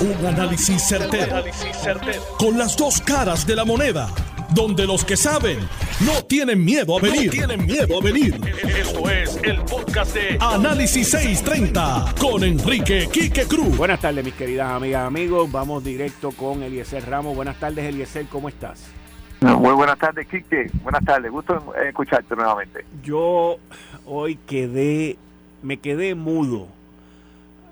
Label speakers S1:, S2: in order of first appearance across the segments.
S1: Un análisis certero, Con las dos caras de la moneda. Donde los que saben no tienen miedo a venir. tienen miedo a venir. Esto es el podcast de Análisis 630 con Enrique Quique Cruz.
S2: Buenas tardes, mis queridas amigas, amigos. Vamos directo con Eliezer Ramos. Buenas tardes, Eliezer. ¿Cómo estás?
S3: Muy buenas tardes, Quique. Buenas tardes. Gusto escucharte nuevamente.
S2: Yo hoy quedé, me quedé mudo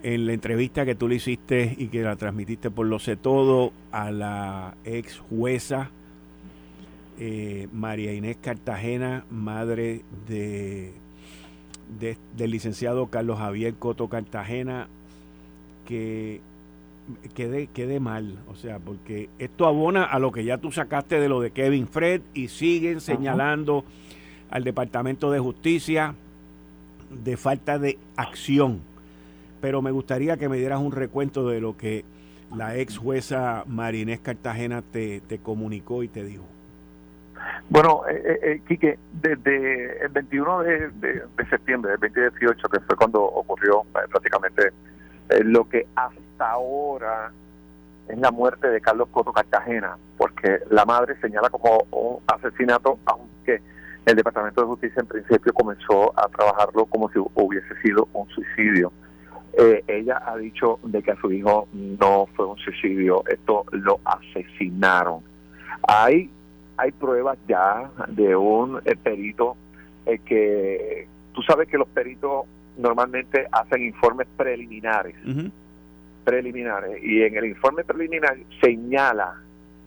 S2: en la entrevista que tú le hiciste y que la transmitiste por Lo Sé Todo a la ex jueza eh, María Inés Cartagena, madre de, del licenciado Carlos Javier Coto Cartagena, que quedé, quedé mal, o sea, porque esto abona a lo que ya tú sacaste de lo de Kevin Fred y siguen señalando al Departamento de Justicia de falta de acción pero me gustaría que me dieras un recuento de lo que la ex jueza Marinés Cartagena te, te comunicó y te dijo.
S3: Bueno, eh, eh, eh Quique, desde el 21 de, septiembre del 2018, que fue cuando ocurrió eh, prácticamente lo que hasta ahora es la muerte de Carlos Coto Cartagena, porque la madre señala como un asesinato, aunque el Departamento de Justicia en principio comenzó a trabajarlo como si hubiese sido un suicidio. Eh, ella ha dicho de que a su hijo no fue un suicidio, esto lo asesinaron. Hay, hay pruebas ya de un eh, perito eh, que tú sabes que los peritos normalmente hacen informes preliminares, preliminares, y en el informe preliminar señala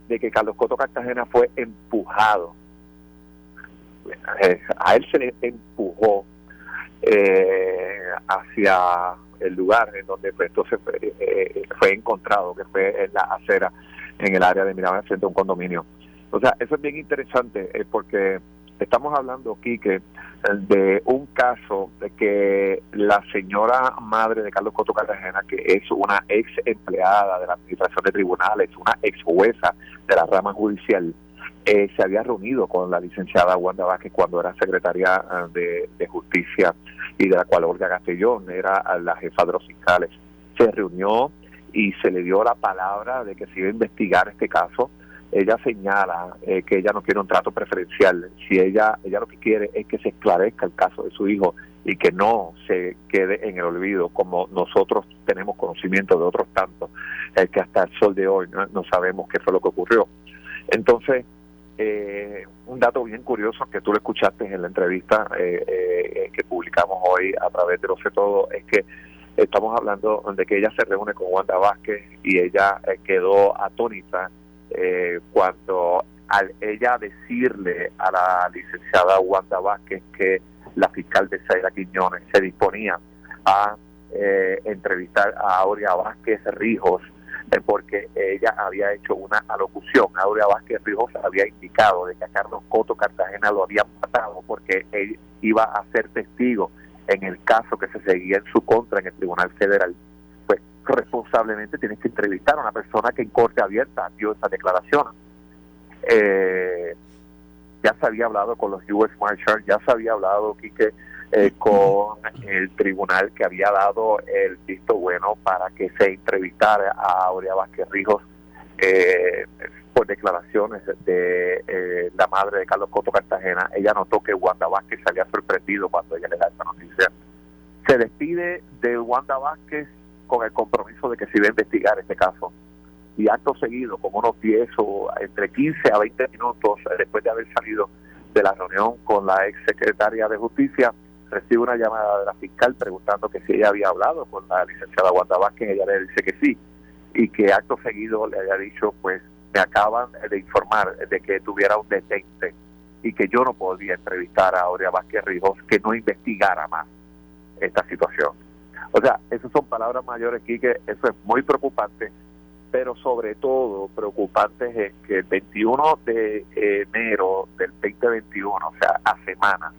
S3: de que Carlos Coto Cartagena fue empujado. A él se le empujó hacia el lugar en donde pues, entonces eh, fue encontrado, que fue en la acera, en el área de Miranda, frente a un condominio. O sea, eso es bien interesante eh, porque estamos hablando aquí que eh, de un caso de que la señora madre de Carlos Coto Cartagena, que es una ex empleada de la administración de tribunales, una ex jueza de la rama judicial, se había reunido con la licenciada Wanda Vázquez cuando era secretaria de, de Justicia y de la cual Olga Castellón era la jefa de los fiscales. Se reunió y se le dio la palabra de que se iba a investigar este caso. Ella señala eh, que ella no quiere un trato preferencial. Si ella, ella lo que quiere es que se esclarezca el caso de su hijo y que no se quede en el olvido, como nosotros tenemos conocimiento de otros tantos, eh, que hasta el sol de hoy no sabemos qué fue lo que ocurrió. Entonces, eh, un dato bien curioso que tú lo escuchaste en la entrevista eh, eh, que publicamos hoy a través de Lo Sé Todo es que estamos hablando de que ella se reúne con Wanda Vázquez y ella eh, quedó atónita cuando al ella decirle a la licenciada Wanda Vázquez que la fiscal de Zaira Quiñones se disponía a entrevistar a Aurea Vázquez Rijos porque ella había hecho una alocución. Aurea Vázquez Rijos había indicado de que a Carlos Coto Cartagena lo habían matado porque él iba a ser testigo en el caso que se seguía en su contra en el Tribunal Federal. Pues responsablemente tienes que entrevistar a una persona que en corte abierta dio esa declaración. Eh, ya se había hablado con los US Marshals, ya se había hablado, Quique, eh, con el tribunal que había dado el visto bueno para que se entrevistara a Aurea Vázquez Rijos eh, por declaraciones de eh, la madre de Carlos Coto Cartagena. Ella notó que Wanda Vázquez se había sorprendido cuando ella le da esta noticia. Se despide de Wanda Vázquez con el compromiso de que se iba a investigar este caso. Y acto seguido, como unos 10 o entre 15 a 20 minutos después de haber salido de la reunión con la ex secretaria de Justicia, recibe una llamada de la fiscal preguntando que si ella había hablado con la licenciada Wanda Vázquez, ella le dice que sí, y que acto seguido le haya dicho, pues me acaban de informar de que tuviera un detente y que yo no podía entrevistar a Aurea Vázquez Rijos, que no investigara más esta situación. O sea, esas son palabras mayores aquí, que eso es muy preocupante, pero sobre todo preocupante es que el 21 de enero del 2021, o sea, a semanas,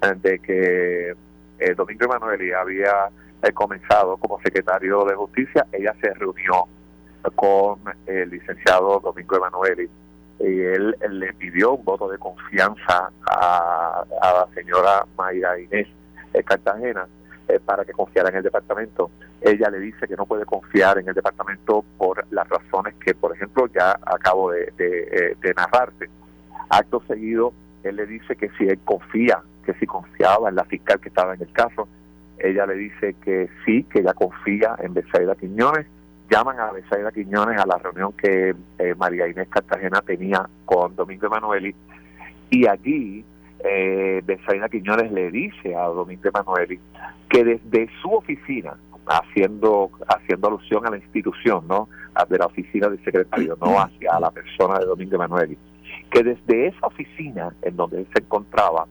S3: de que eh, Domingo Emanueli había eh, comenzado como secretario de Justicia, ella se reunió con el licenciado Domingo Emanueli y él, le pidió un voto de confianza a, la señora Mayra Inés eh, Cartagena para que confiara en el departamento. Ella le dice que no puede confiar en el departamento por las razones que, por ejemplo, ya acabo de, de, de narrarte. Acto seguido, él le dice que si él confía, que si confiaba en la fiscal que estaba en el caso, ella le dice que sí, que ella confía en Besaida Quiñones. Llaman a Besaida Quiñones a la reunión que eh, María Inés Cartagena tenía con Domingo Emanueli y allí eh, Quiñones le dice a Domingo Emanueli que desde su oficina, haciendo haciendo alusión a la institución, ¿no? De la oficina del secretario, no hacia la persona de Domingo Emanueli, que desde esa oficina en donde él se encontraba,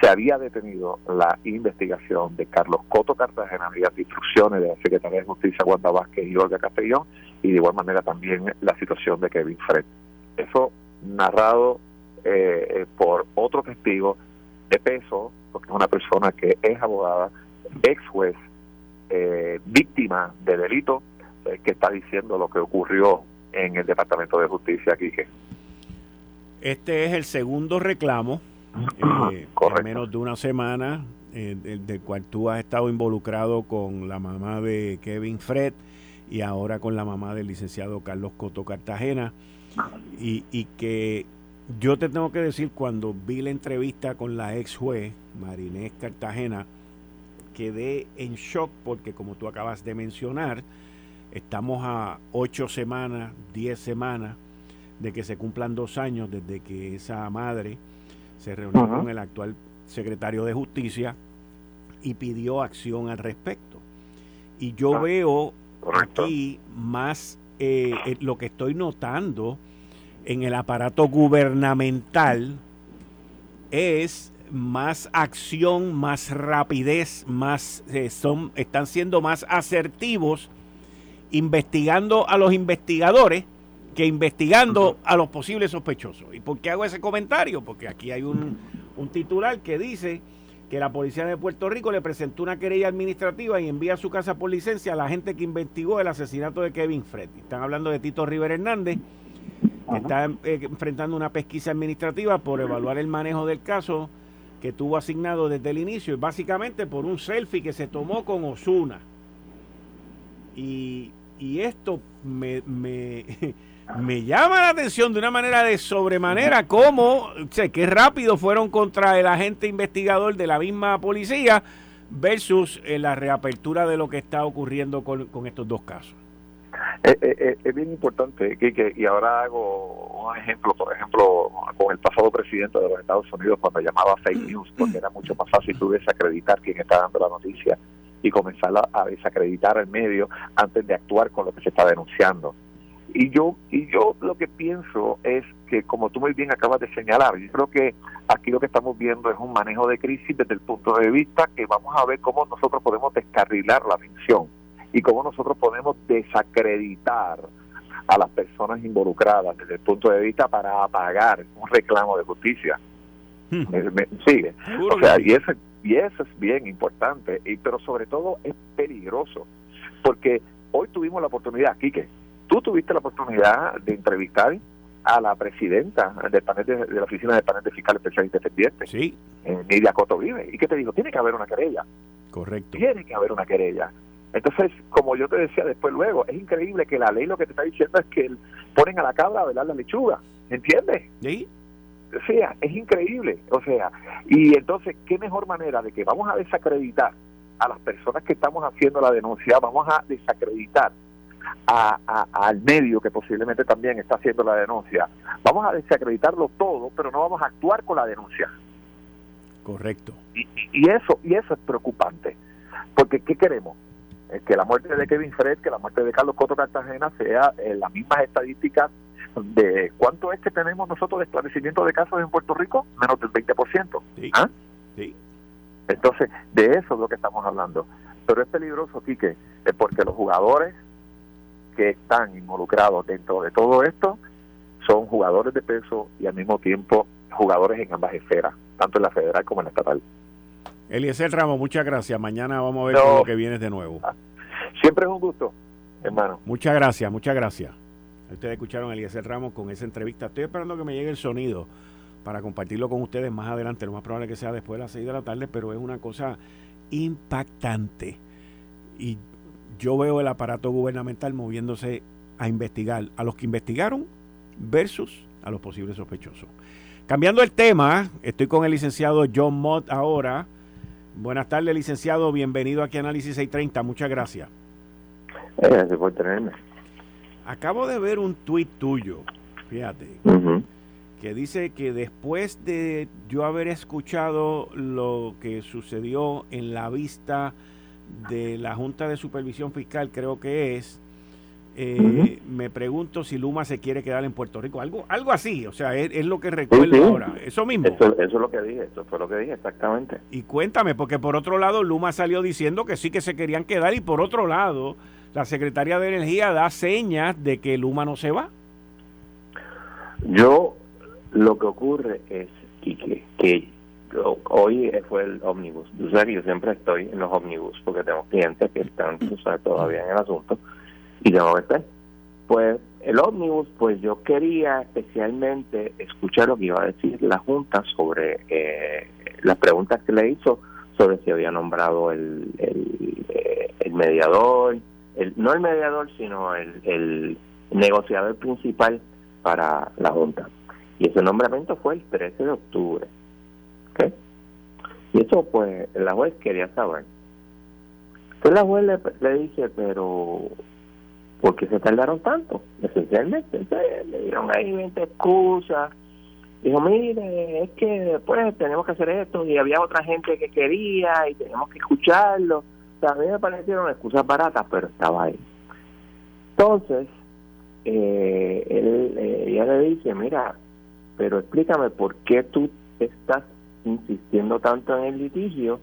S3: se había detenido la investigación de Carlos Coto Cartagena mediante instrucciones de la Secretaría de Justicia Wanda y Olga Castellón y de igual manera también la situación de Kevin Fred. Eso narrado eh, eh, por otro testigo de peso, porque es una persona que es abogada, ex juez, eh, víctima de delito, que está diciendo lo que ocurrió en el Departamento de Justicia aquí.
S2: Este es el segundo reclamo eh, en menos de una semana, eh, del, cual tú has estado involucrado con la mamá de Kevin Fred y ahora con la mamá del licenciado Carlos Coto Cartagena. Y, y que yo te tengo que decir, cuando vi la entrevista con la ex juez, Marinés Cartagena, quedé en shock porque como tú acabas de mencionar, estamos a ocho semanas, diez semanas de que se cumplan dos años desde que esa madre se reunió con el actual secretario de Justicia y pidió acción al respecto. Y yo ah, veo aquí más eh, eh, lo que estoy notando en el aparato gubernamental es más acción, más rapidez, más eh, son están siendo más asertivos investigando a los investigadores que investigando a los posibles sospechosos. ¿Y por qué hago ese comentario? Porque aquí hay un, titular que dice que la policía de Puerto Rico le presentó una querella administrativa y envía a su casa por licencia a la gente que investigó el asesinato de Kevin Fred. Están hablando de Tito River Hernández, que está eh, enfrentando una pesquisa administrativa por evaluar el manejo del caso que tuvo asignado desde el inicio, y básicamente por un selfie que se tomó con Osuna. Y, y esto me, me me llama la atención de una manera de sobremanera cómo, sé, qué rápido fueron contra el agente investigador de la misma policía versus eh, la reapertura de lo que está ocurriendo con, estos dos casos.
S3: Eh, eh, es bien importante, Kike, y ahora hago un ejemplo, por ejemplo, con el pasado presidente de los Estados Unidos cuando llamaba fake news, porque era mucho más fácil tú desacreditar quién está dando la noticia y comenzar a desacreditar el medio antes de actuar con lo que se está denunciando. Y yo, y yo lo que pienso es que, como tú muy bien acabas de señalar, yo creo que aquí lo que estamos viendo es un manejo de crisis desde el punto de vista que vamos a ver cómo nosotros podemos descarrilar la atención y cómo nosotros podemos desacreditar a las personas involucradas desde el punto de vista para apagar un reclamo de justicia. Hmm. ¿Me, sigue? O sea, y eso, y eso es bien importante, y pero sobre todo es peligroso, porque hoy tuvimos la oportunidad, Quique, Tú tuviste la oportunidad de entrevistar a la presidenta del panel de, la oficina del panel de fiscal especial independiente,
S2: sí.
S3: Eh, Nidia Coto Vive, y que te dijo, tiene que haber una querella.
S2: Correcto.
S3: Tiene que haber una querella. Entonces, como yo te decía después luego, es increíble que la ley lo que te está diciendo es que ponen a la cabra a velar la lechuga, ¿entiendes?
S2: Sí.
S3: O sea, es increíble. O sea, y entonces, ¿qué mejor manera de que vamos a desacreditar a las personas que estamos haciendo la denuncia, vamos a desacreditar a, al medio que posiblemente también está haciendo la denuncia. Vamos a desacreditarlo todo, pero no vamos a actuar con la denuncia.
S2: Correcto.
S3: Y, y eso y eso es preocupante, porque ¿qué queremos? que la muerte de Kevin Fred, que la muerte de Carlos Coto Cartagena sea en las mismas estadísticas de cuánto es que tenemos nosotros de esclarecimiento de casos en Puerto Rico, menos del 20%.
S2: Sí.
S3: ¿Ah?
S2: sí.
S3: Entonces, de eso es lo que estamos hablando. Pero es peligroso, Quique, porque los jugadores que están involucrados dentro de todo esto son jugadores de peso y al mismo tiempo jugadores en ambas esferas, tanto en la federal como en la estatal.
S2: Eliezer Ramos, muchas gracias. Mañana vamos a ver lo que vienes de nuevo. Ah,
S3: siempre es un gusto, hermano.
S2: Muchas gracias, muchas gracias. Ustedes escucharon a Eliezer Ramos con esa entrevista. Estoy esperando que me llegue el sonido para compartirlo con ustedes más adelante. Lo más probable que sea después de las 6 de la tarde, pero es una cosa impactante. Y yo veo el aparato gubernamental moviéndose a investigar a los que investigaron versus a los posibles sospechosos. Cambiando el tema, estoy con el licenciado John Mott ahora. Buenas tardes, licenciado. Bienvenido aquí a Análisis 630. Muchas gracias.
S4: Eh, gracias por tenerme.
S2: Acabo de ver un tuit tuyo, fíjate, que dice que después de yo haber escuchado lo que sucedió en la vista de la Junta de Supervisión Fiscal, creo que es, eh, me pregunto si Luma se quiere quedar en Puerto Rico. Algo algo así, o sea, es, lo que recuerdo ahora. Eso mismo.
S4: Eso, es lo que dije, eso fue lo que dije, exactamente.
S2: Y cuéntame, porque por otro lado, Luma salió diciendo que sí que se querían quedar, y por otro lado, la Secretaría de Energía da señas de que Luma no se va.
S4: Yo, lo que ocurre es, que hoy fue el ómnibus. Yo siempre estoy en los ómnibus porque tengo clientes que están todavía en el asunto y tengo que estar. Pues el ómnibus, pues yo quería especialmente escuchar lo que iba a decir la Junta sobre eh, las preguntas que le hizo sobre si había nombrado el, eh, mediador, el, no el mediador, sino el negociador principal para la Junta. Y ese nombramiento fue el 13 de octubre. Y eso, pues, la juez quería saber. Entonces la juez le, le dice, pero ¿por qué se tardaron tanto? Esencialmente, Entonces, le dieron ahí 20 excusas. Dijo, mire, es que pues tenemos que hacer esto y había otra gente que quería y tenemos que escucharlo. A mí me parecieron excusas baratas, pero estaba ahí. Entonces, eh, él, eh, ella le dice, mira, pero explícame por qué tú estás insistiendo tanto en el litigio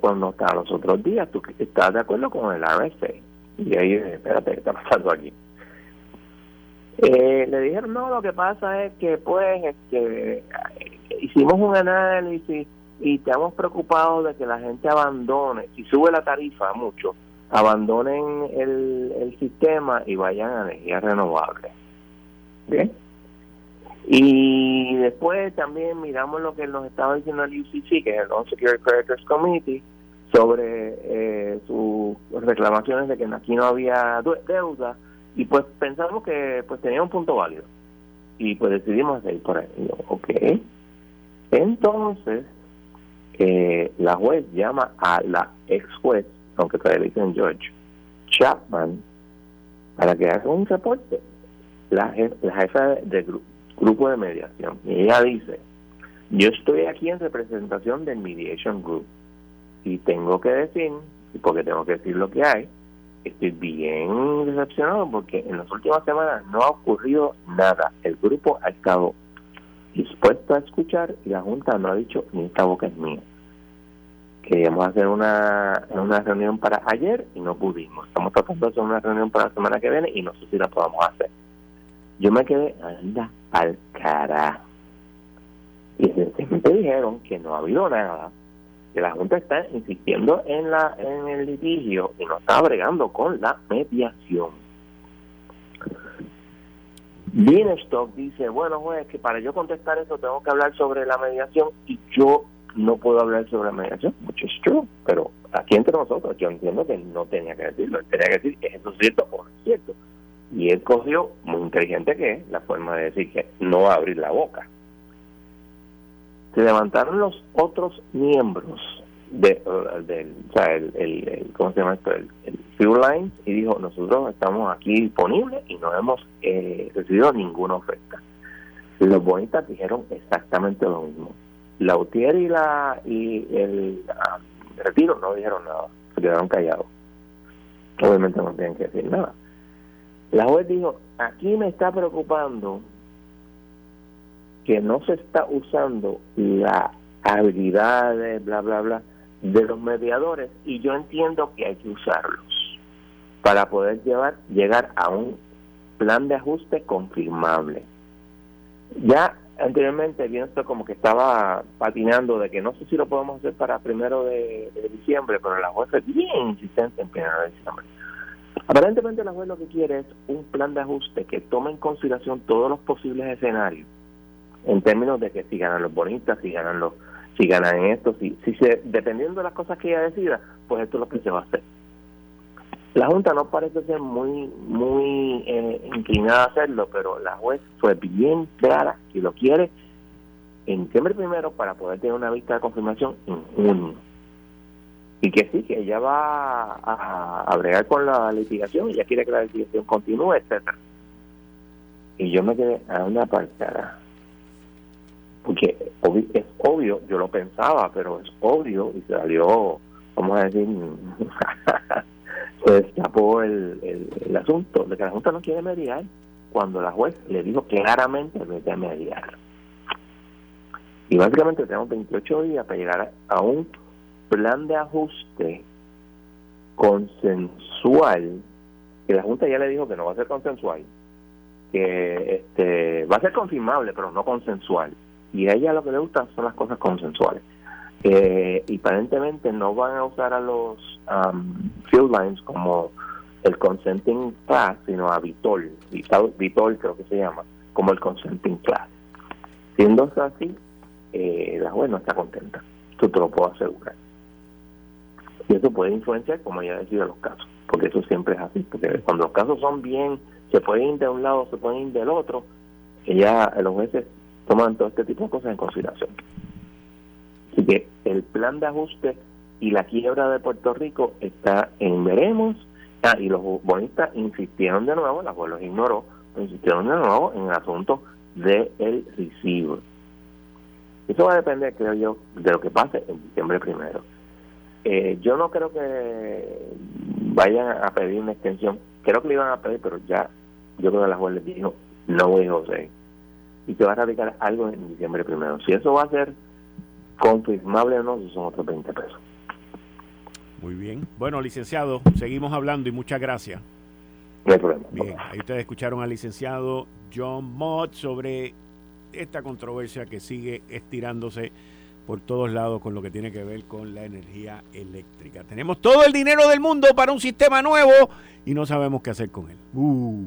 S4: cuando hasta los otros días tú estás de acuerdo con el RSA. Y ahí, espérate, ¿qué está pasando aquí? Eh, le dijeron, no, lo que pasa es que pues este, hicimos un análisis y estamos preocupados de que la gente abandone, si sube la tarifa mucho, abandonen el, el sistema y vayan a energías renovables. ¿Bien? Y después también miramos lo que nos estaba diciendo el UCC, que es el Non-Security Creditors Committee, sobre eh, sus reclamaciones de que aquí no había deuda y pues pensamos que pues tenía un punto válido y pues decidimos seguir por ahí. ok. Entonces, eh, la juez llama a la ex juez, aunque todavía dicen George, Chapman, para que haga un reporte. La, la jefa de grupo grupo de mediación. Y ella dice, yo estoy aquí en representación del Mediation Group y tengo que decir, porque tengo que decir lo que hay, estoy bien decepcionado porque en las últimas semanas no ha ocurrido nada. El grupo ha estado dispuesto a escuchar y la Junta no ha dicho ni esta boca es mía. Queríamos hacer una, una reunión para ayer y no pudimos. Estamos tratando de hacer una reunión para la semana que viene y no sé si la podamos hacer. Yo me quedé, anda, al cara. Y sencillamente dijeron que no ha habido nada, que la Junta está insistiendo en la en el litigio y no está bregando con la mediación. Bienstock dice, bueno juez, que para yo contestar eso tengo que hablar sobre la mediación y yo no puedo hablar sobre la mediación, which is true, pero aquí entre nosotros yo entiendo que no tenía que decirlo, tenía que decir, ¿es eso cierto o no es cierto? Y él cogió, muy inteligente que es, la forma de decir que no va a abrir la boca. Se levantaron los otros miembros de, uh, del, o sea, el, ¿cómo se llama esto? El, el Line y dijo, nosotros estamos aquí disponibles y no hemos eh, recibido ninguna oferta. Los bonitas dijeron exactamente lo mismo. La UTIER y, la, y el ah, Retiro no dijeron nada, se quedaron callados. Obviamente no tienen que decir nada. La juez dijo, aquí me está preocupando que no se está usando la habilidad, bla, bla, bla, de los mediadores y yo entiendo que hay que usarlos para poder llevar, llegar a un plan de ajuste confirmable. Ya anteriormente, bien esto como que estaba patinando de que no sé si lo podemos hacer para primero de, de diciembre, pero la juez es bien insistente en primero de diciembre. Aparentemente la juez lo que quiere es un plan de ajuste que tome en consideración todos los posibles escenarios, en términos de que si ganan los bonistas, si ganan los si ganan esto, si, si se, dependiendo de las cosas que ella decida, pues esto es lo que se va a hacer. La Junta no parece ser muy muy eh, inclinada a hacerlo, pero la juez fue bien clara y lo quiere en diciembre primero para poder tener una vista de confirmación en junio. Y que sí, que ella va a, a bregar con la litigación, ella quiere que la litigación continúe, etcétera Y yo me quedé a una apartada. Porque es obvio, yo lo pensaba, pero es obvio y salió, vamos a decir, se destapó el, el, asunto de que la Junta no quiere mediar cuando la juez le dijo claramente que quiere mediar. Y básicamente tenemos 28 días para llegar a un plan de ajuste consensual, que la Junta ya le dijo que no va a ser consensual, que este va a ser confirmable, pero no consensual. Y a ella lo que le gusta son las cosas consensuales. Eh, y aparentemente no van a usar a los um, field lines como el consenting class, sino a Vitol, Vitol, creo que se llama, como el consenting class. Siendo así, eh, la juez no está contenta. Esto te lo puedo asegurar. Y eso puede influenciar, como ya decía, los casos, porque eso siempre es así, porque cuando los casos son bien, se pueden ir de un lado, se pueden ir del otro, ella, los jueces toman todo este tipo de cosas en consideración. Así que el plan de ajuste y la quiebra de Puerto Rico está en veremos. Ah, y los bonistas insistieron de nuevo, la los ignoró, insistieron de nuevo en el asunto del de recibo. Eso va a depender, creo yo, de lo que pase en diciembre primero. Eh, yo no creo que vayan a pedir una extensión. Creo que le iban a pedir, pero ya yo creo que la juez les dijo, no voy José. Y que va a radicar algo en diciembre primero. Si eso va a ser confirmable o no, son otros 20 pesos.
S2: Muy bien. Bueno, licenciado, seguimos hablando y muchas gracias.
S4: No hay problema.
S2: Bien, ahí ustedes escucharon al licenciado John Mott sobre esta controversia que sigue estirándose por todos lados con lo que tiene que ver con la energía eléctrica. Tenemos todo el dinero del mundo para un sistema nuevo y no sabemos qué hacer con él. Uh,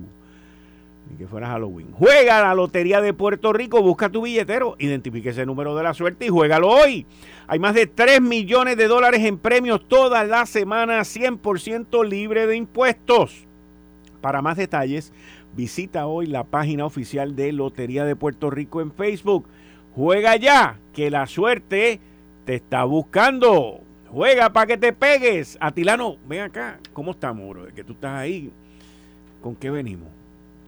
S2: ni que fuera Halloween. Juega la Lotería de Puerto Rico, busca tu billetero, identifique ese número de la suerte y juégalo hoy. Hay más de 3 millones de dólares en premios toda la semana, 100% libre de impuestos. Para más detalles, visita hoy la página oficial de Lotería de Puerto Rico en Facebook. Juega ya, que la suerte te está buscando. Juega para que te pegues. Atilano, ven acá. ¿Cómo estamos, bro? Que tú estás ahí. ¿Con qué venimos?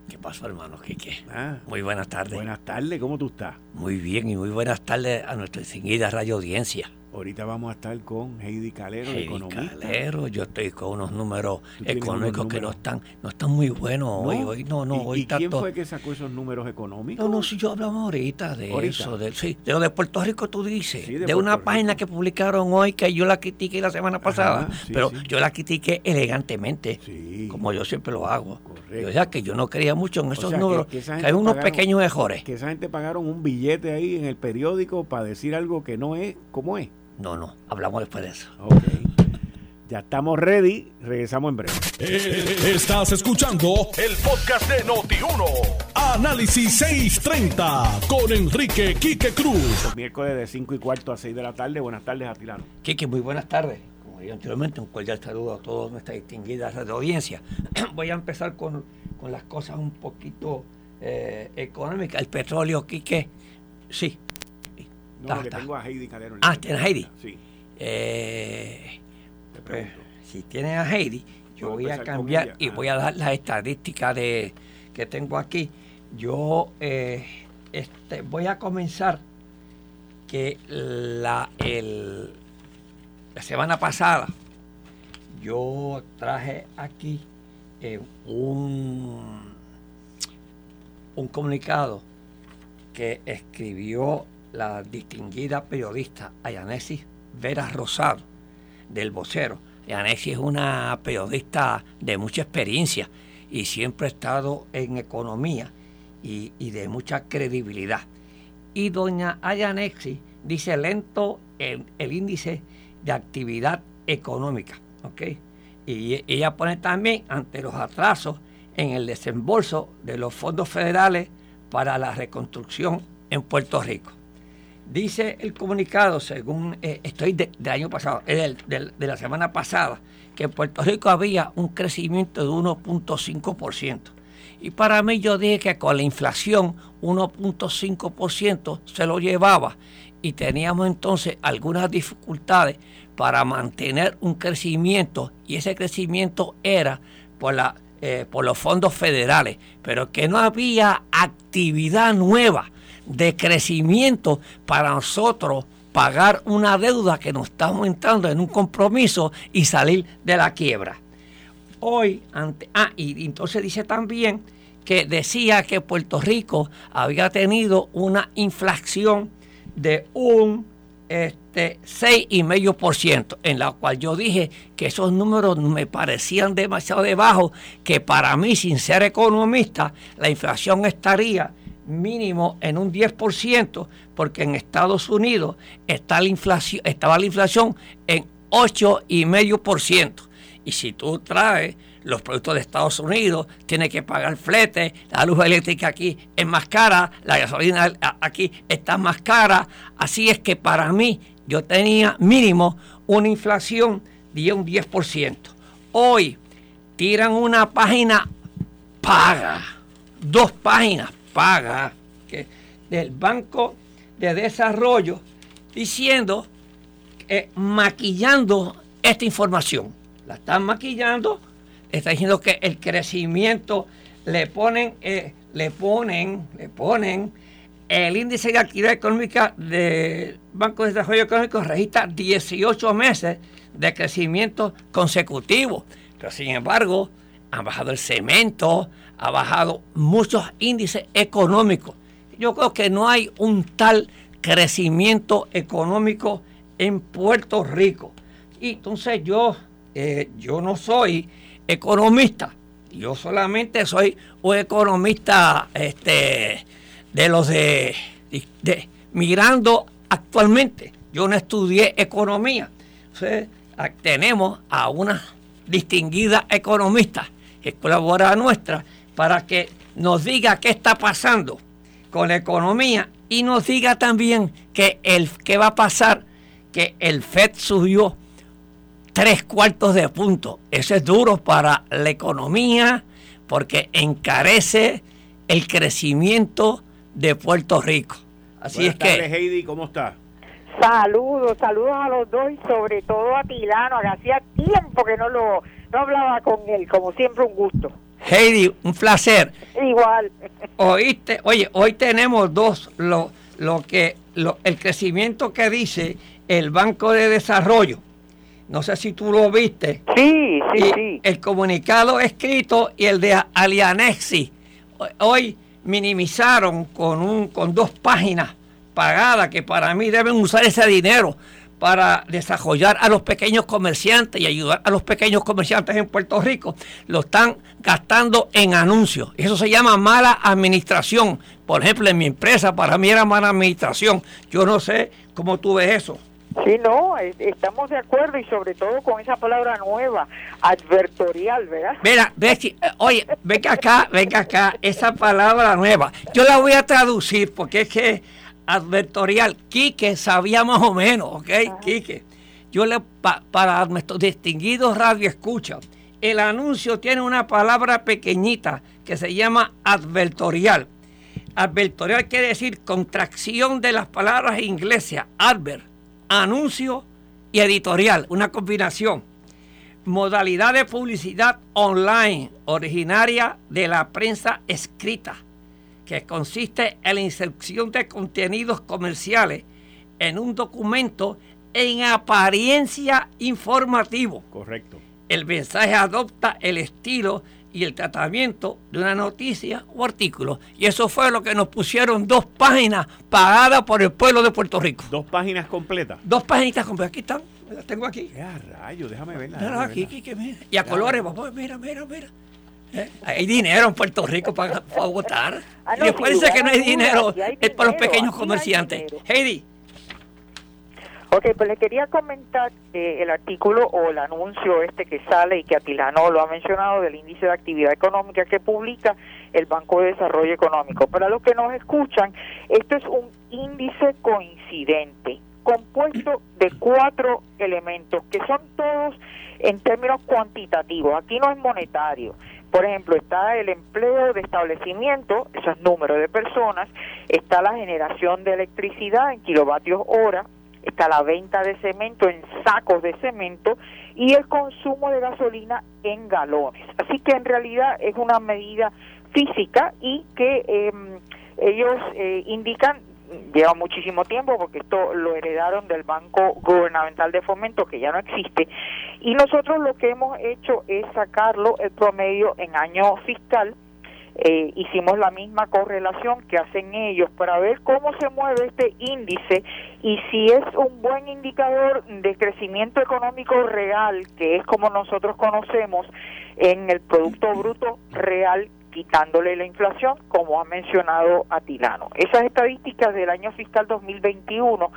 S5: ¿Qué pasó, hermano Quique? Ah, muy buenas tardes.
S2: Buenas tardes, ¿cómo tú estás?
S5: Muy bien y muy buenas tardes a nuestra distinguida radio audiencia.
S2: Ahorita vamos a estar con Heidi Calero,
S5: Heidi Calero, yo estoy con unos números económicos que no están, no están muy buenos hoy, hoy no, no,
S2: ¿Y,
S5: hoy
S2: ¿y quién fue que sacó esos números económicos?
S5: No, no, si yo hablamos ahorita de eso, de, sí, de lo de Puerto Rico tú dices, de, una página que publicaron hoy que yo la critiqué la semana pasada, pero yo la critiqué elegantemente, como yo siempre lo hago. Correcto. O sea que yo no creía mucho en esos números, que, hay unos pequeños errores.
S2: Que esa gente pagaron un billete ahí en el periódico para decir algo que no es como es.
S5: No, no, hablamos después de eso.
S2: Ya estamos ready, regresamos en breve.
S1: Eh, estás escuchando el podcast de Noti1. Análisis 630 con Enrique Quique Cruz.
S2: miércoles de 5 y cuarto a 6 de la tarde. Buenas tardes, Atilano.
S5: Quique, muy buenas tardes. Como dije anteriormente, un cordial saludo a todos nuestra distinguida de audiencia. Voy a empezar con, las cosas un poquito eh, económicas. El petróleo, Quique, sí,
S2: no, que tengo a Heidi Calero.
S5: ah, ¿tienes a Heidi? Sí. Eh, pues, si tienes a Heidi, yo voy a cambiar y voy a dar las estadísticas de, que tengo aquí. Yo eh, este, voy a comenzar que la, el, la semana pasada yo traje aquí eh, un, un comunicado que escribió la distinguida periodista Ayanesis Vera Rosado, del vocero. Ayanesis es una periodista de mucha experiencia y siempre ha estado en economía y, de mucha credibilidad. Y doña Ayanesis dice lento el, el, índice de actividad económica. Y ella pone también ante los atrasos en el desembolso de los fondos federales para la reconstrucción en Puerto Rico. Dice el comunicado, según eh, estoy del año pasado, de la semana pasada, que en Puerto Rico había un crecimiento de 1.5%. Y para mí yo dije que con la inflación 1.5% se lo llevaba y teníamos entonces algunas dificultades para mantener un crecimiento y ese crecimiento era por, la, eh, por los fondos federales, pero que no había actividad nueva de crecimiento para nosotros pagar una deuda que nos está aumentando en un compromiso y salir de la quiebra. Hoy, ante, ah, y entonces dice también que decía que Puerto Rico había tenido una inflación de un este, 6,5%, en la cual yo dije que esos números me parecían demasiado de bajo, que para mí, sin ser economista, la inflación estaría mínimo en un 10%, porque en Estados Unidos está la inflación, estaba la inflación en 8,5%. Y si tú traes los productos de Estados Unidos, tienes que pagar flete, la luz eléctrica aquí es más cara, la gasolina aquí está más cara. Así es que para mí yo tenía mínimo una inflación de un 10%. Hoy tiran una página paga, dos páginas paga del Banco de Desarrollo diciendo, maquillando esta información. La están maquillando, está diciendo que el crecimiento le ponen, eh, le ponen, le ponen el índice de actividad económica del Banco de Desarrollo Económico registra 18 meses de crecimiento consecutivo. Pero sin embargo, ha bajado el cemento, ha bajado muchos índices económicos. Yo creo que no hay un tal crecimiento económico en Puerto Rico. Y entonces yo, eh, yo no soy economista, yo solamente soy un economista este, de los de, de, mirando actualmente. Yo no estudié economía. Tenemos a una distinguida economista que colabora nuestra para que nos diga qué está pasando con la economía y nos diga también que el, qué va a pasar, que el FED subió tres cuartos de punto. Eso es duro para la economía porque encarece el crecimiento de Puerto Rico. Así es que...
S2: Heidi, ¿cómo está?
S6: Saludos, saludos a los dos y sobre todo a Tilano, que hacía tiempo que no lo no hablaba con él, como siempre un gusto.
S5: Heidi, un placer.
S6: Igual.
S5: Oíste, oye, hoy tenemos dos, lo, lo que, lo, el crecimiento que dice el Banco de Desarrollo. No sé si tú lo viste.
S6: Sí, sí, sí.
S5: El comunicado escrito y el de Alianexi. Hoy minimizaron con, un, con dos páginas pagadas que para mí deben usar ese dinero para desarrollar a los pequeños comerciantes y ayudar a los pequeños comerciantes en Puerto Rico, lo están gastando en anuncios. Eso se llama mala administración. Por ejemplo, en mi empresa para mí era mala administración. Yo no sé cómo tú ves eso.
S6: Sí, no, estamos de acuerdo y sobre todo con esa palabra nueva, advertorial, ¿verdad?
S5: Mira, eh, oye, venga acá, venga acá, esa palabra nueva. Yo la voy a traducir porque es que advertorial. Quique sabía más o menos, ¿ok? Quique. Yo le, para nuestros distinguidos radio escucha, el anuncio tiene una palabra pequeñita que se llama advertorial. Advertorial quiere decir contracción de las palabras inglesas, advert, anuncio y editorial, una combinación. Modalidad de publicidad online, originaria de la prensa escrita que consiste en la inserción de contenidos comerciales en un documento en apariencia informativo.
S2: Correcto.
S5: El mensaje adopta el estilo y el tratamiento de una noticia o artículo. Y eso fue lo que nos pusieron dos páginas pagadas por el pueblo de Puerto Rico.
S2: ¿Dos páginas completas?
S5: Dos páginas completas. Aquí están, las tengo aquí.
S2: ¡Qué rayo! Déjame verlas.
S5: Aquí, aquí, mira. Y a colores, mira, mira, mira. ¿Eh? Hay dinero en Puerto Rico para, votar. Ah, después dice que no hay dinero, es para los pequeños comerciantes. Heidi.
S6: Ok, pues le quería comentar eh, el artículo o el anuncio este que sale y que Atilano lo ha mencionado del índice de actividad económica que publica el Banco de Desarrollo Económico. Para los que nos escuchan, esto es un índice coincidente compuesto de cuatro elementos que son todos en términos cuantitativos. Aquí no es monetario. Por ejemplo, está el empleo de establecimiento, eso es número de personas, está la generación de electricidad en kilovatios hora, está la venta de cemento en sacos de cemento y el consumo de gasolina en galones. Así que en realidad es una medida física y que em, ellos eh, indican lleva muchísimo tiempo porque esto lo heredaron del Banco Gubernamental de Fomento que ya no existe y nosotros lo que hemos hecho es sacarlo el promedio en año fiscal eh, hicimos la misma correlación que hacen ellos para ver cómo se mueve este índice y si es un buen indicador de crecimiento económico real, que es como nosotros conocemos en el Producto Bruto Real quitándole la inflación, como ha mencionado Atilano. Esas estadísticas del año fiscal 2021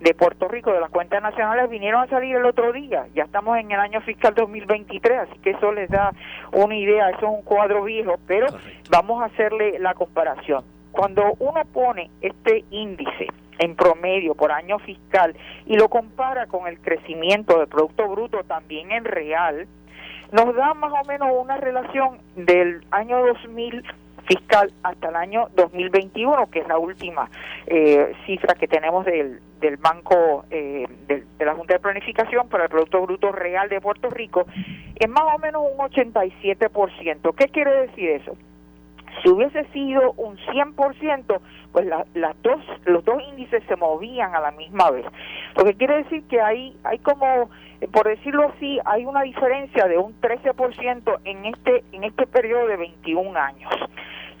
S6: de Puerto Rico, de las cuentas nacionales, vinieron a salir el otro día. Ya estamos en el año fiscal 2023, así que eso les da una idea, eso es un cuadro viejo, pero vamos a hacerle la comparación. Cuando uno pone este índice en promedio por año fiscal y lo compara con el crecimiento del Producto Bruto también en real, nos da más o menos una relación del año 2000 fiscal hasta el año 2021, que es la última eh, cifra que tenemos del, del Banco eh, de la Junta de Planificación para el Producto Bruto Real de Puerto Rico, es más o menos un 87%. ¿Qué quiere decir eso? Si hubiese sido un 100%, pues las dos, los dos índices se movían a la misma vez. Lo que quiere decir que hay, hay como, por decirlo así, hay una diferencia de un 13% en este, en este periodo de 21 años.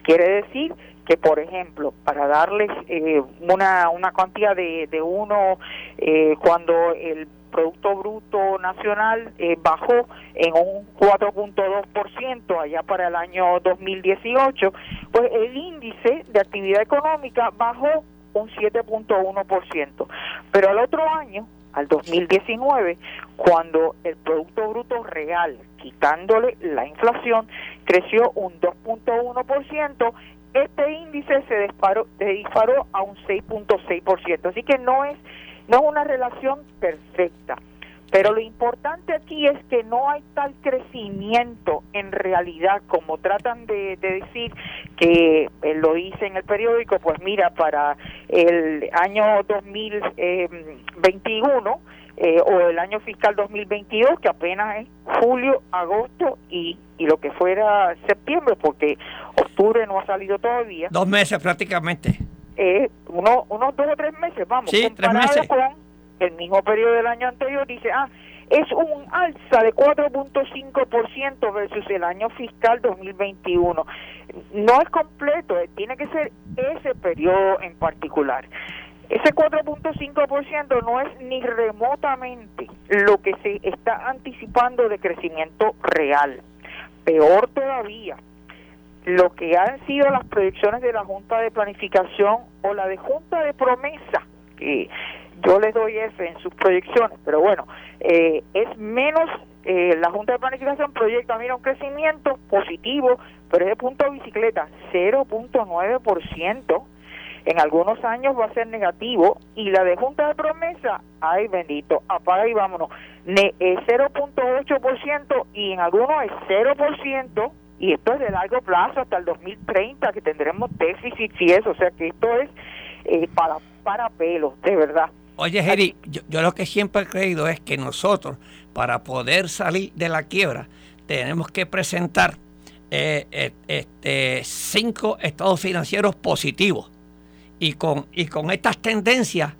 S6: Quiere decir que, por ejemplo, para darles eh, una, una cantidad de, de uno, eh, cuando el Producto Bruto Nacional eh, bajó en un 4.2% allá para el año 2018, pues el índice de actividad económica bajó un 7.1%. Pero al otro año, al 2019, cuando el Producto Bruto Real, quitándole la inflación, creció un 2.1%, este índice se disparó, se disparó a un 6.6%. Así que no es no es una relación perfecta, pero lo importante aquí es que no hay tal crecimiento en realidad como tratan de, decir que eh, lo hice en el periódico, pues mira, para el año 2021 eh, o el año fiscal 2022, que apenas es julio, agosto y, y lo que fuera septiembre, porque octubre no ha salido todavía.
S5: Dos meses prácticamente
S6: eh, uno, unos dos o tres meses, vamos, comparado con el mismo periodo del año anterior, dice, ah, es un alza de 4.5% versus el año fiscal 2021. No es completo, eh, tiene que ser ese periodo en particular. Ese 4.5% no es ni remotamente lo que se está anticipando de crecimiento real. Peor todavía, lo que han sido las proyecciones de la Junta de Planificación o la de Junta de Promesa, que yo les doy F en sus proyecciones, pero bueno, eh, es menos, eh, la Junta de Planificación proyecta, mira, un crecimiento positivo, pero es de punto bicicleta, 0.9%. En algunos años va a ser negativo y la de Junta de Promesa, ay bendito, apaga y vámonos, es 0.8% y en algunos es 0%, y esto es de largo plazo hasta el 2030 que tendremos déficit y eso, o sea que esto es eh, para, para pelos, de verdad.
S5: Oye, Jerry, yo, lo que siempre he creído es que nosotros, para poder salir de la quiebra, tenemos que presentar eh, eh, este, cinco estados financieros positivos. Y con, y con estas tendencias,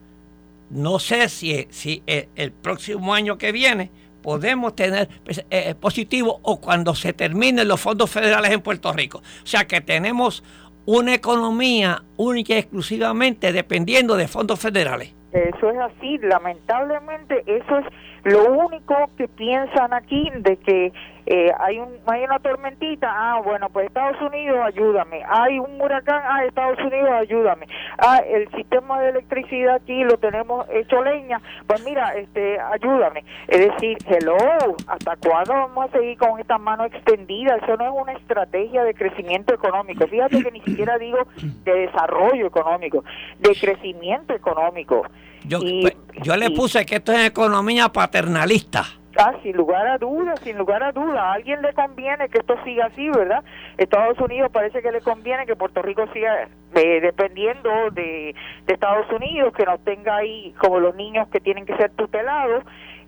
S5: no sé si, si el próximo año que viene podemos tener pues, eh, eh, positivo o cuando se terminen los fondos federales en Puerto Rico. O sea que tenemos una economía única y exclusivamente dependiendo de fondos federales.
S6: Eso es así, lamentablemente eso es lo único que piensan aquí de que eh, hay, un, hay una tormentita, ah, bueno, pues Estados Unidos, ayúdame. Hay un huracán, ah, Estados Unidos, ayúdame. Ah, el sistema de electricidad aquí lo tenemos hecho leña, pues mira, este, ayúdame. Es decir, hello, ¿hasta cuándo vamos a seguir con esta mano extendida? Eso no es una estrategia de crecimiento económico. Fíjate que ni siquiera digo de desarrollo económico, de crecimiento económico.
S5: Yo, pues, yo le puse que esto es economía paternalista.
S6: Ah, sin lugar a dudas, sin lugar a dudas. A alguien le conviene que esto siga así, ¿verdad? Estados Unidos parece que le conviene que Puerto Rico siga eh, dependiendo de, de Estados Unidos, que no tenga ahí como los niños que tienen que ser tutelados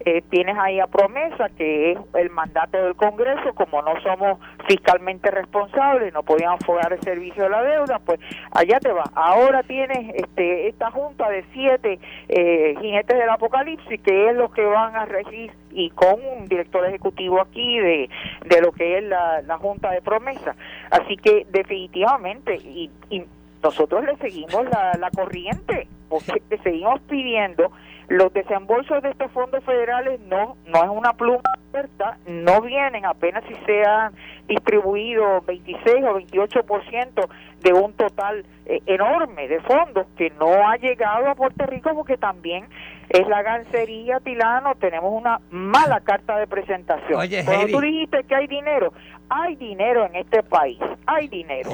S6: eh, tienes ahí a promesa que es el mandato del Congreso, como no somos fiscalmente responsables, no podíamos pagar el servicio de la deuda, pues allá te va. Ahora tienes este, esta junta de siete eh, jinetes del apocalipsis, que es lo que van a regir y con un director ejecutivo aquí de, de lo que es la, la junta de promesa. Así que definitivamente, y, y nosotros le seguimos la, la corriente, porque le seguimos pidiendo los desembolsos de estos fondos federales no no es una pluma abierta, no vienen apenas si se han distribuido 26 o 28% de un total eh, enorme de fondos que no ha llegado a Puerto Rico porque también es la gancería Tilano, tenemos una mala carta de presentación.
S5: Oye,
S6: Cuando tú dijiste que hay dinero, hay dinero en este país, hay dinero.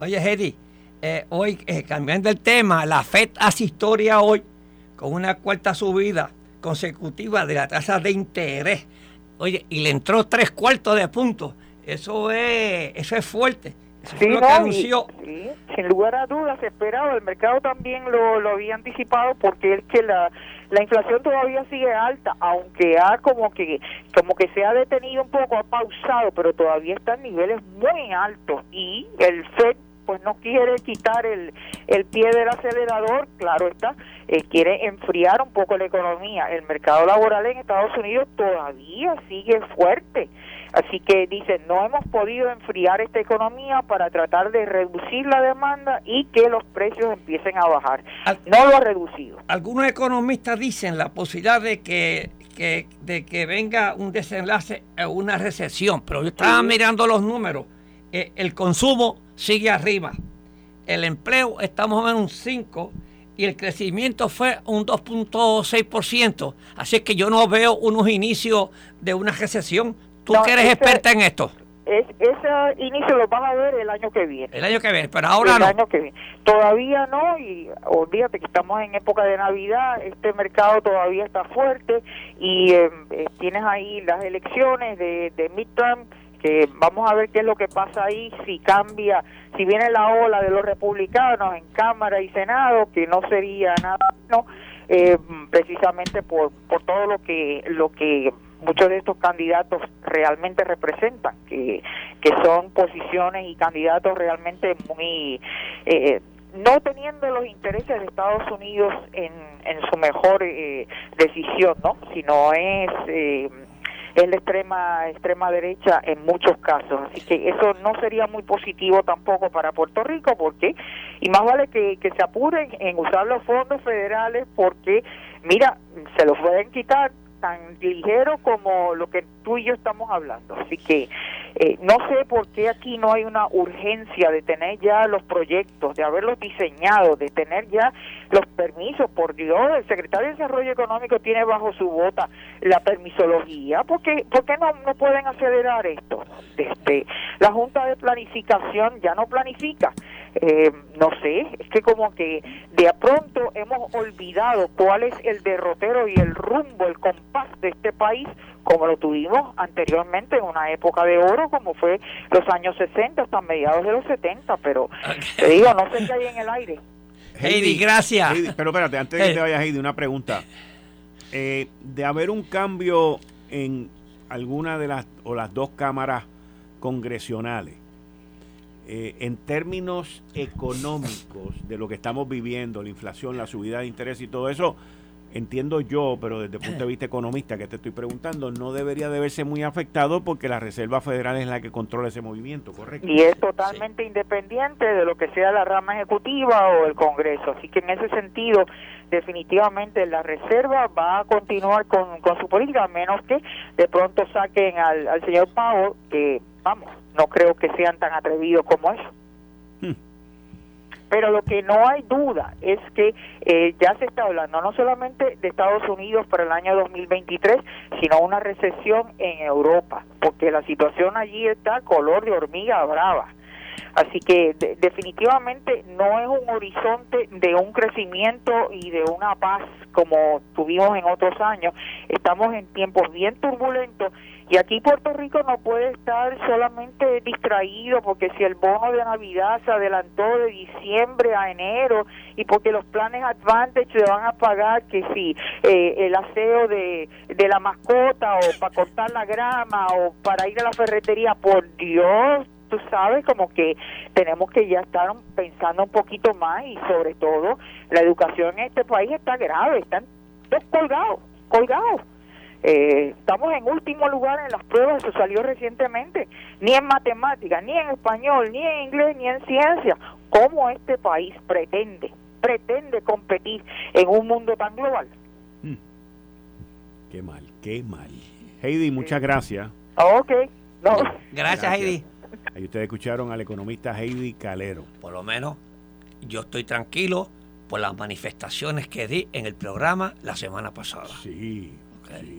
S5: Oye, Hedy, eh, hoy eh, cambiando el tema, la FED hace historia hoy con una cuarta subida consecutiva de la tasa de interés. Oye, y le entró tres cuartos de punto. Eso es, eso es fuerte. Eso
S6: Sí,
S5: lo
S6: no,
S5: que
S6: y-
S5: anunció.
S6: sí, sin lugar a dudas, se esperaba. El mercado también lo, lo había anticipado porque es que la, la inflación todavía sigue alta, aunque ha como que como que se ha detenido un poco, ha pausado, pero todavía está en niveles muy altos y el FED pues no quiere quitar el, el pie del acelerador, claro está, eh, quiere enfriar un poco la economía. El mercado laboral en Estados Unidos todavía sigue fuerte. Así que dicen, no hemos podido enfriar esta economía para tratar de reducir la demanda y que los precios empiecen a bajar. No lo ha reducido.
S5: Algunos economistas dicen la posibilidad de que, que- de que venga un desenlace a una recesión, pero yo estaba
S6: Sí.
S5: mirando los números. Eh, el consumo sigue arriba, el empleo estamos en un 5 y el crecimiento fue un 2.6%. Así que yo no veo unos inicios de una recesión. Tú
S6: No,
S5: que eres
S6: ese-
S5: experta en esto,
S6: Es, ese inicio lo van a ver el año que viene.
S5: el año que viene, pero ahora
S6: el
S5: no.
S6: año que viene. Todavía no, y olvídate que estamos en época de Navidad, este mercado todavía está fuerte y eh, eh, tienes ahí las elecciones de, de midterm, que vamos a ver qué es lo que pasa ahí, si cambia, si viene la ola de los republicanos en Cámara y Senado, que no sería nada bueno, eh, precisamente por, por todo lo que, lo que muchos de estos candidatos realmente representan, que, que son posiciones y candidatos realmente muy... eh, no teniendo los intereses de Estados Unidos en, en su mejor eh, decisión, ¿no? Sino es... Eh, es la extrema extrema derecha en muchos casos. Así que eso no sería muy positivo tampoco para Puerto Rico porque y más vale que, que se apuren en usar los fondos federales porque mira se los pueden quitar tan ligero como lo que tú y yo estamos hablando así que eh, no sé por qué aquí no hay una urgencia de tener ya los proyectos, de haberlos diseñado, de tener ya los permisos. Por Dios, el secretario de Desarrollo Económico tiene bajo su bota la permisología. ¿Por qué, por qué no, no pueden acelerar esto? Este, la Junta de Planificación ya no planifica. Eh, no sé, es que como que de a pronto hemos olvidado cuál es el derrotero y el rumbo, el compás de este país como lo tuvimos anteriormente en una época de oro como fue los años 60 hasta mediados de los 70, pero te digo, no sé qué hay en el aire.
S5: Heidi, gracias.
S2: Heidi, pero espérate, antes de que
S5: Eh.
S2: te vayas, Heidi, una pregunta. Eh, de haber un cambio en alguna de las o las dos cámaras congresionales, eh, en términos económicos de lo que estamos viviendo, la inflación, la subida de interés y todo eso, entiendo yo, pero desde el punto de vista economista que te estoy preguntando, no debería de verse muy afectado porque la Reserva Federal es la que controla ese movimiento, ¿correcto?
S6: Y es totalmente independiente de lo que sea la rama ejecutiva o el Congreso. Así que en ese sentido, definitivamente la Reserva va a continuar con, con su política, a menos que de pronto saquen al, al señor Powell, que, vamos, no creo que sean tan atrevidos como eso. Pero lo que no hay duda es que eh, ya se está hablando no solamente de Estados Unidos para el año 2023, sino una recesión en Europa, porque la situación allí está color de hormiga brava. Así que definitivamente no es un horizonte de un crecimiento y de una paz como tuvimos en otros años. Estamos en tiempos bien turbulentos y aquí Puerto Rico no puede estar solamente distraído porque si el bono de Navidad se adelantó de diciembre a enero y porque los planes Advantage le van a pagar que si eh, el aseo de, de la mascota o para cortar la grama o para ir a la ferretería, por Dios, tú sabes, como que tenemos que ya estar pensando un poquito más y sobre todo la educación en este país está grave, están colgados, colgados. Eh, estamos en último lugar en las pruebas, eso salió recientemente, ni en matemáticas, ni en español, ni en inglés, ni en ciencia. ¿Cómo este país pretende, pretende competir en un mundo tan global? Hmm.
S2: Qué mal, qué mal. Heidi, muchas gracias.
S6: Ok. No.
S5: Gracias, Heidi.
S2: Ahí ustedes escucharon al economista Heidi Calero.
S5: Por lo menos yo estoy tranquilo por las manifestaciones que di en el programa la semana pasada.
S2: Sí,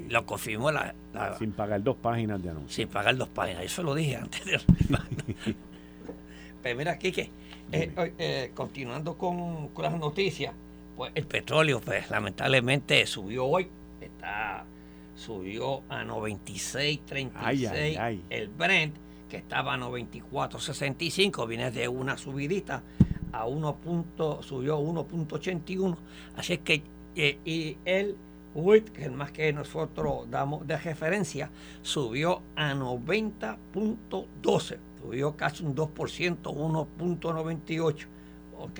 S5: lo confirmó la,
S2: Sin pagar dos páginas de anuncio.
S5: Sin pagar dos páginas, eso lo dije antes de... Pero mira, Kike, eh, eh, continuando con, las noticias, pues el petróleo, pues lamentablemente subió hoy, está subió a 96.36 el Brent, que estaba a 94.65, viene de una subidita a 1. subió 1.81, así es que eh, y él WIT, que es más que nosotros damos de referencia, subió a 90.12, subió casi un 2%, 1.98, ¿ok?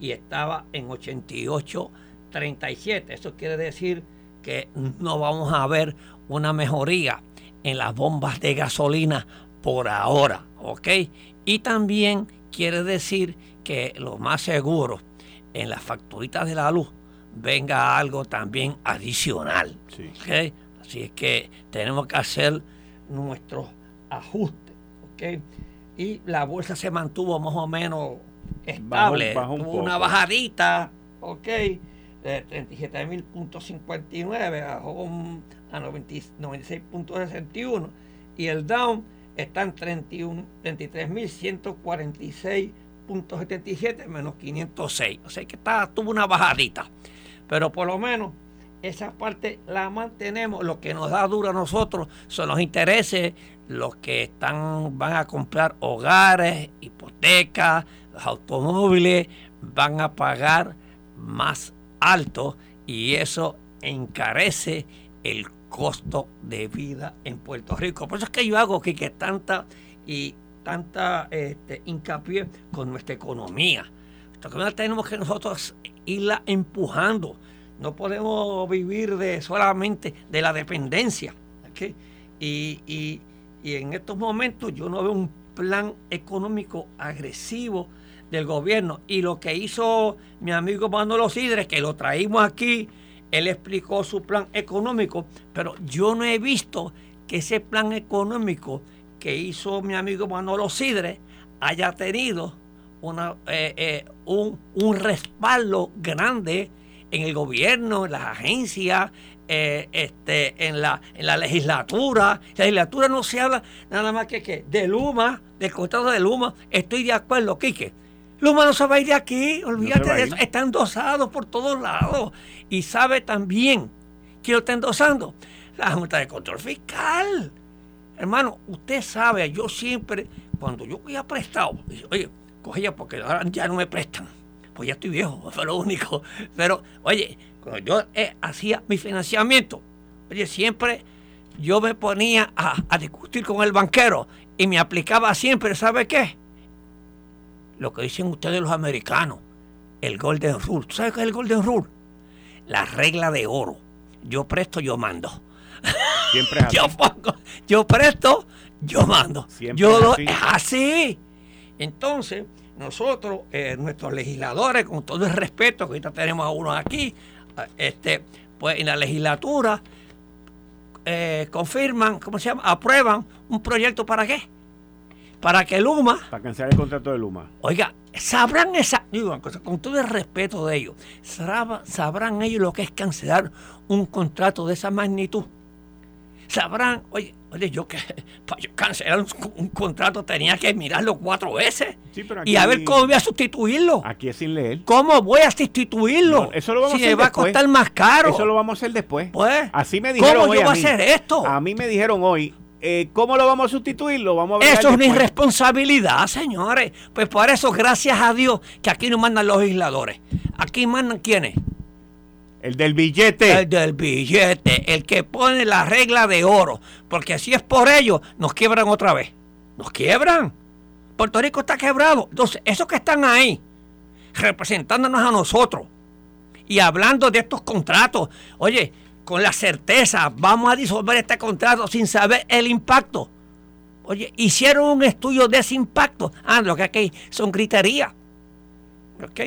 S5: Y estaba en 88.37. Eso quiere decir que no vamos a ver una mejoría en las bombas de gasolina por ahora, ¿ok? Y también quiere decir que lo más seguro en las facturitas de la luz venga algo también adicional. Así es que tenemos que hacer nuestros ajustes. Y la bolsa se mantuvo más o menos estable. una bajadita, ¿ok? De 37.59 bajó a 96.61 y el down está en 33.146.77 menos 506. O sea que está, tuvo una bajadita. Pero por lo menos esa parte la mantenemos. Lo que nos da duro a nosotros son los intereses, los que están, van a comprar hogares, hipotecas, los automóviles, van a pagar más alto y eso encarece el costo de vida en Puerto Rico. Por eso es que yo hago que, tanta y tanta este, hincapié con nuestra economía. Esto tenemos que nosotros irla empujando. No podemos vivir solamente de la dependencia. Y, en estos momentos yo no veo un plan económico agresivo del gobierno. Y lo que hizo mi amigo Manolo Sidres, que lo traímos aquí, él explicó su plan económico, pero yo no he visto que ese plan económico que hizo mi amigo Manolo Sidres haya tenido una, eh, eh, un, un, respaldo grande en el gobierno, en las agencias, eh, este, en, la, en la legislatura. La legislatura no se habla nada más que, que de Luma, del contrato de Luma. Estoy de acuerdo, Quique. Luma no se va a ir de aquí, olvídate de eso. Está endosado por todos lados. Y sabe también quién lo está endosando. La Junta de Control Fiscal. Hermano, usted sabe, yo siempre, cuando yo voy a prestado, oye, cogía porque ahora ya no me prestan. Pues ya estoy viejo, fue lo único. Pero, oye, cuando yo eh, hacía mi financiamiento, oye, siempre yo me ponía a, discutir con el banquero y me aplicaba siempre, ¿sabe qué? Lo que dicen ustedes los americanos, el Golden Rule. ¿Sabes qué es el Golden Rule? la regla de oro. Yo presto, yo mando.
S2: Siempre es así.
S5: yo, pongo, yo presto, yo mando.
S2: Siempre
S5: yo
S2: es así.
S5: es así. Entonces, nosotros, eh, nuestros legisladores, con todo el respeto, que ahorita tenemos a uno aquí, este, pues en la legislatura eh, confirman, ¿cómo se llama? Aprueban un proyecto para qué? Para que Luma
S2: Para cancelar el contrato de Luma.
S5: Oiga, sabrán esa, digo una cosa, con todo el respeto de ellos, sabrá- sabrán ellos lo que es cancelar un contrato de esa magnitud. Sabrán, oye, oye, yo que para yo cancelar un, un contrato tenía que mirarlo cuatro veces
S2: Sí, pero
S5: y a ver cómo voy a sustituirlo.
S2: Aquí es sin leer.
S5: ¿Cómo voy a sustituirlo?
S2: No, eso lo vamos
S5: si
S2: a hacer
S5: me va
S2: después.
S5: a costar más caro.
S2: Eso lo vamos a hacer después.
S5: Pues,
S2: Así me dijeron
S5: ¿Cómo
S2: hoy
S5: yo voy a hacer esto?
S2: A mí me dijeron hoy, eh, ¿cómo lo vamos a sustituir? Lo vamos a ver
S5: Eso es una irresponsabilidad, señores. Pues por eso, gracias a Dios, que aquí no mandan los legisladores. Aquí mandan quiénes.
S2: El del billete.
S5: El del billete, el que pone la regla de oro. Porque si es por ellos, nos quiebran otra vez. Nos quiebran. Puerto Rico está quebrado. Entonces, esos que están ahí, representándonos a nosotros y hablando de estos contratos, oye, con la certeza, vamos a disolver este contrato sin saber el impacto. Oye, hicieron un estudio de ese impacto. Ah, lo que aquí son griterías. ¿Ok?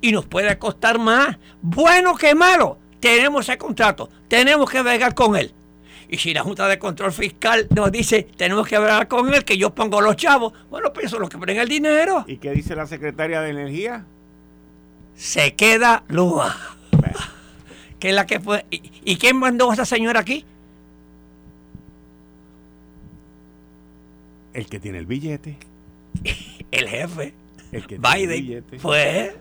S5: Y nos puede costar más. Bueno que malo. Tenemos ese contrato. Tenemos que bregar con él. Y si la Junta de Control Fiscal nos dice, tenemos que bregar con él, que yo pongo los chavos, bueno, pues eso es lo que ponen el dinero.
S2: ¿Y qué dice la secretaria de Energía?
S5: Se queda. Que es la que fue. ¿Y, y quién mandó a esa señora aquí?
S2: El que tiene el billete.
S5: El jefe.
S2: El que tiene el
S5: Biden.
S2: billete.
S5: Fue.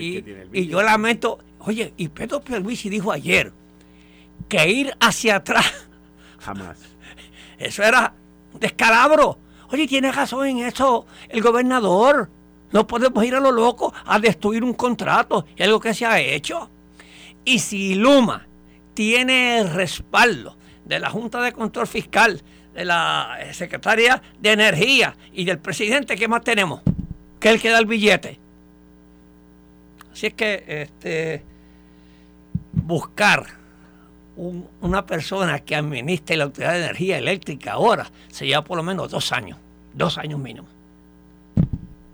S2: El
S5: Y,
S2: el
S5: y yo lamento. Oye, y Pedro Pierluisi dijo ayer que ir hacia atrás,
S2: Jamás.
S5: eso era un descalabro. Oye, tiene razón en eso el gobernador. No podemos ir a lo loco a destruir un contrato. Es algo que se ha hecho. Y si Luma tiene el respaldo de la Junta de Control Fiscal, de la eh, Secretaría de Energía y del presidente, ¿qué más tenemos? Que él que da el billete. Así es que este, buscar un- una persona que administre la Autoridad de Energía Eléctrica ahora se lleva por lo menos dos años, dos años mínimo.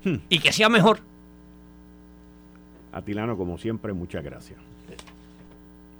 S2: Hmm.
S5: Y que sea mejor.
S2: Atilano, como siempre, muchas gracias.